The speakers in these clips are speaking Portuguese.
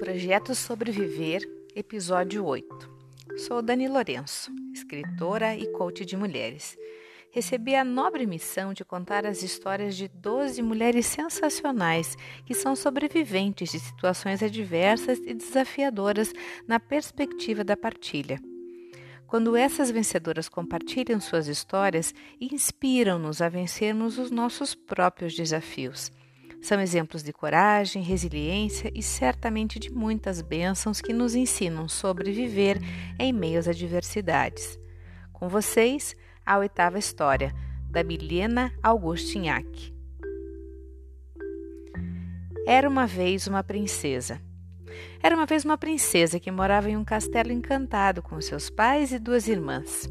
Projeto Sobreviver, episódio 8. Sou Dani Lourenço, escritora e coach de mulheres. Recebi a nobre missão de contar as histórias de 12 mulheres sensacionais que são sobreviventes de situações adversas e desafiadoras na perspectiva da partilha. Quando essas vencedoras compartilham suas histórias, inspiram-nos a vencermos os nossos próprios desafios. São exemplos de coragem, resiliência e certamente de muitas bênçãos que nos ensinam sobre viver em meio às adversidades. Com vocês, a oitava história, da Milena Augustinhac. Era uma vez uma princesa. Era uma vez uma princesa que morava em um castelo encantado com seus pais e duas irmãs.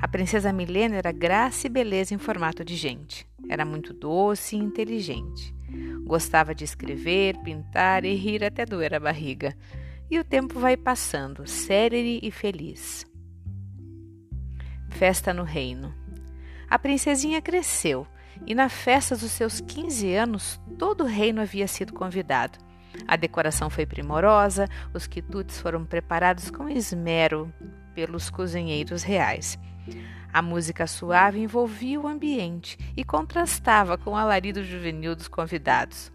A princesa Milena era graça e beleza em formato de gente. Era muito doce e inteligente. Gostava de escrever, pintar e rir até doer a barriga. E o tempo vai passando, célere e feliz. Festa no reino. A princesinha cresceu e na festa dos seus 15 anos todo o reino havia sido convidado. A decoração foi primorosa, os quitutes foram preparados com esmero pelos cozinheiros reais. A música suave envolvia o ambiente e contrastava com o alarido juvenil dos convidados.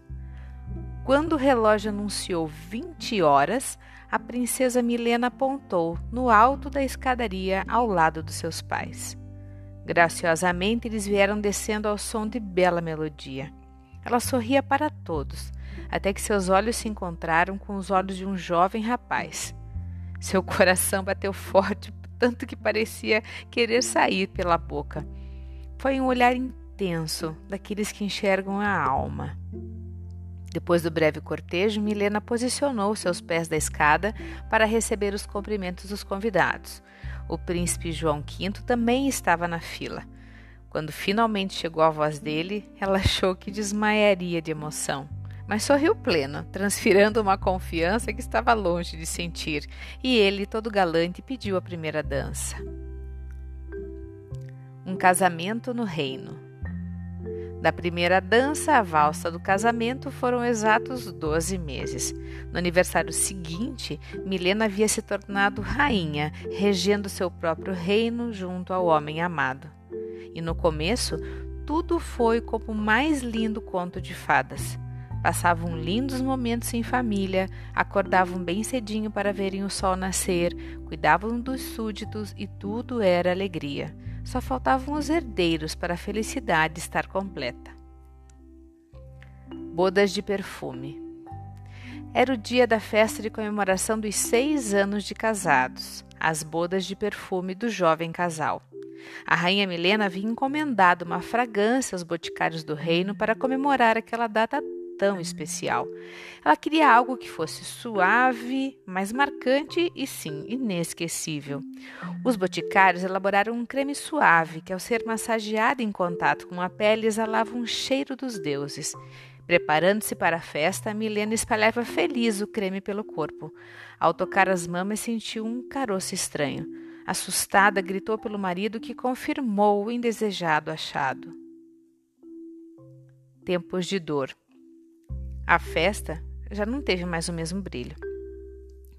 Quando o relógio anunciou 20 horas, a princesa Milena apontou no alto da escadaria ao lado dos seus pais. Graciosamente eles vieram descendo ao som de bela melodia. Ela sorria para todos, até que seus olhos se encontraram com os olhos de um jovem rapaz. Seu coração bateu forte tanto que parecia querer sair pela boca. Foi um olhar intenso, daqueles que enxergam a alma. Depois do breve cortejo, Milena posicionou seus pés da escada para receber os cumprimentos dos convidados. O príncipe João V também estava na fila. Quando finalmente chegou a voz dele, ela achou que desmaiaria de emoção mas sorriu pleno, transfirando uma confiança que estava longe de sentir, e ele, todo galante, pediu a primeira dança. Um casamento no reino. Da primeira dança à valsa do casamento foram exatos 12 meses. No aniversário seguinte, Milena havia se tornado rainha, regendo seu próprio reino junto ao homem amado. E no começo, tudo foi como o mais lindo conto de fadas. Passavam lindos momentos em família, acordavam bem cedinho para verem o sol nascer, cuidavam dos súditos e tudo era alegria. Só faltavam os herdeiros para a felicidade estar completa. Bodas de perfume. Era o dia da festa de comemoração dos seis anos de casados, as bodas de perfume do jovem casal. A rainha Milena havia encomendado uma fragrância aos boticários do reino para comemorar aquela data tão especial. Ela queria algo que fosse suave, mas marcante e sim inesquecível. Os boticários elaboraram um creme suave que, ao ser massageado em contato com a pele, exalava um cheiro dos deuses. Preparando-se para a festa, Milena espalhava feliz o creme pelo corpo. Ao tocar as mamas, sentiu um caroço estranho. Assustada, gritou pelo marido que confirmou o indesejado achado. Tempos de dor. A festa já não teve mais o mesmo brilho.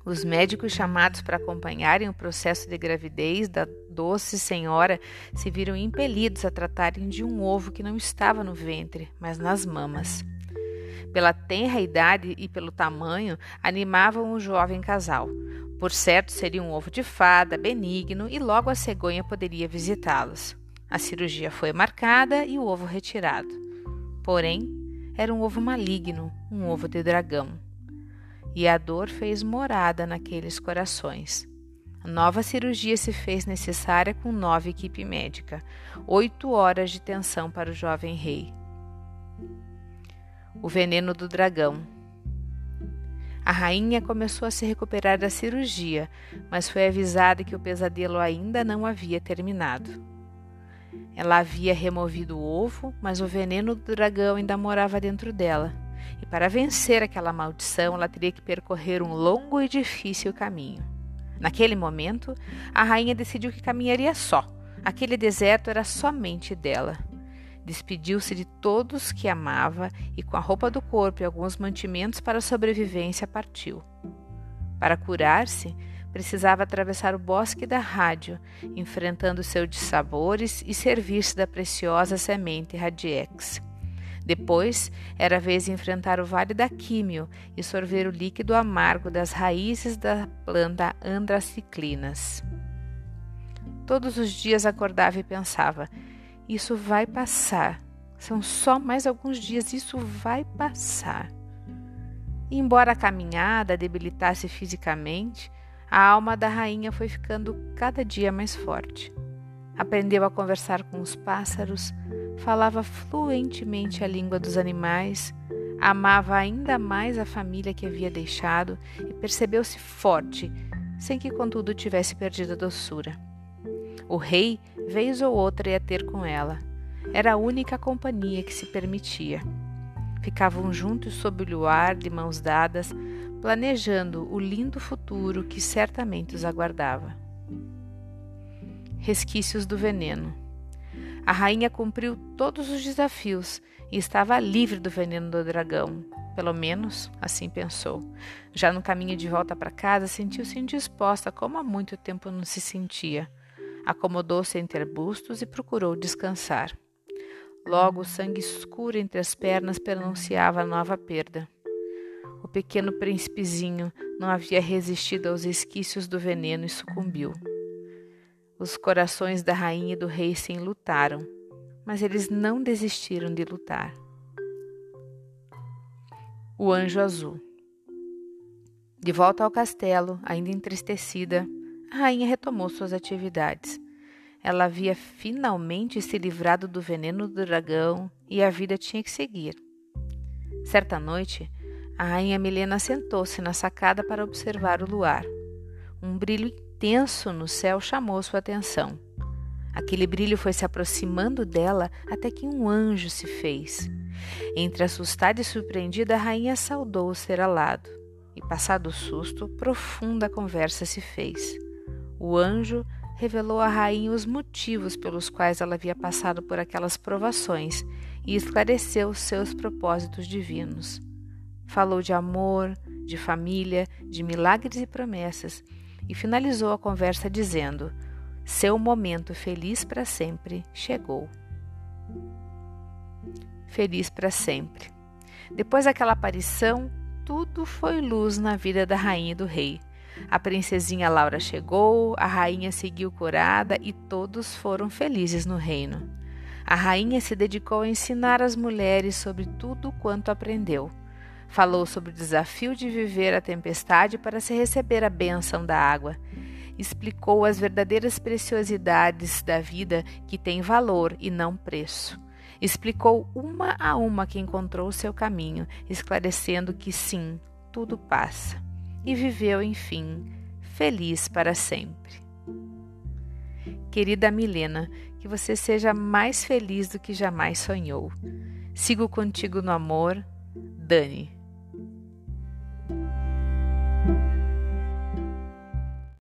Os médicos chamados para acompanharem o processo de gravidez da doce senhora se viram impelidos a tratarem de um ovo que não estava no ventre, mas nas mamas. Pela tenra idade e pelo tamanho, animavam o jovem casal. Por certo, seria um ovo de fada, benigno, e logo a cegonha poderia visitá-los. A cirurgia foi marcada e o ovo retirado. Porém, era um ovo maligno, um ovo de dragão. E a dor fez morada naqueles corações. A nova cirurgia se fez necessária com nova equipe médica, oito horas de tensão para o jovem rei. O veneno do dragão. A rainha começou a se recuperar da cirurgia, mas foi avisada que o pesadelo ainda não havia terminado. Ela havia removido o ovo, mas o veneno do dragão ainda morava dentro dela. E para vencer aquela maldição, ela teria que percorrer um longo e difícil caminho. Naquele momento, a rainha decidiu que caminharia só. Aquele deserto era somente dela. Despediu-se de todos que amava e, com a roupa do corpo e alguns mantimentos para a sobrevivência, partiu. Para curar-se, precisava atravessar o bosque da rádio, enfrentando seus dissabores e servir-se da preciosa semente Radiex. Depois, era vez de enfrentar o vale da Químio e sorver o líquido amargo das raízes da planta Andraciclinas. Todos os dias acordava e pensava: isso vai passar. São só mais alguns dias, isso vai passar. E embora a caminhada debilitasse fisicamente, a alma da rainha foi ficando cada dia mais forte. Aprendeu a conversar com os pássaros, falava fluentemente a língua dos animais, amava ainda mais a família que havia deixado e percebeu-se forte, sem que contudo tivesse perdido a doçura. O rei, vez ou outra, ia ter com ela. Era a única companhia que se permitia. Ficavam juntos sob o luar, de mãos dadas, planejando o lindo futuro que certamente os aguardava. Resquícios do veneno. A rainha cumpriu todos os desafios e estava livre do veneno do dragão. Pelo menos, assim pensou. Já no caminho de volta para casa, sentiu-se indisposta, como há muito tempo não se sentia. Acomodou-se entre arbustos e procurou descansar. Logo, o sangue escuro entre as pernas pronunciava a nova perda. O pequeno príncipezinho não havia resistido aos esquícios do veneno e sucumbiu. Os corações da rainha e do rei se enlutaram, mas eles não desistiram de lutar. O anjo azul. De volta ao castelo, ainda entristecida, a rainha retomou suas atividades. Ela havia finalmente se livrado do veneno do dragão e a vida tinha que seguir. Certa noite, a rainha Milena sentou-se na sacada para observar o luar. Um brilho intenso no céu chamou sua atenção. Aquele brilho foi se aproximando dela até que um anjo se fez. Entre assustada e surpreendida, a rainha saudou o ser alado. E, passado o susto, profunda conversa se fez. O anjo revelou à rainha os motivos pelos quais ela havia passado por aquelas provações e esclareceu seus propósitos divinos. Falou de amor, de família, de milagres e promessas e finalizou a conversa dizendo: Seu momento feliz para sempre chegou. Feliz para sempre. Depois daquela aparição, tudo foi luz na vida da rainha e do rei. A princesinha Laura chegou, a rainha seguiu curada e todos foram felizes no reino. A rainha se dedicou a ensinar as mulheres sobre tudo quanto aprendeu. Falou sobre o desafio de viver a tempestade para se receber a bênção da água. Explicou as verdadeiras preciosidades da vida que têm valor e não preço. Explicou uma a uma que encontrou seu caminho, esclarecendo que sim, tudo passa e viveu, enfim, feliz para sempre. Querida Milena, que você seja mais feliz do que jamais sonhou. Sigo contigo no amor, Dani.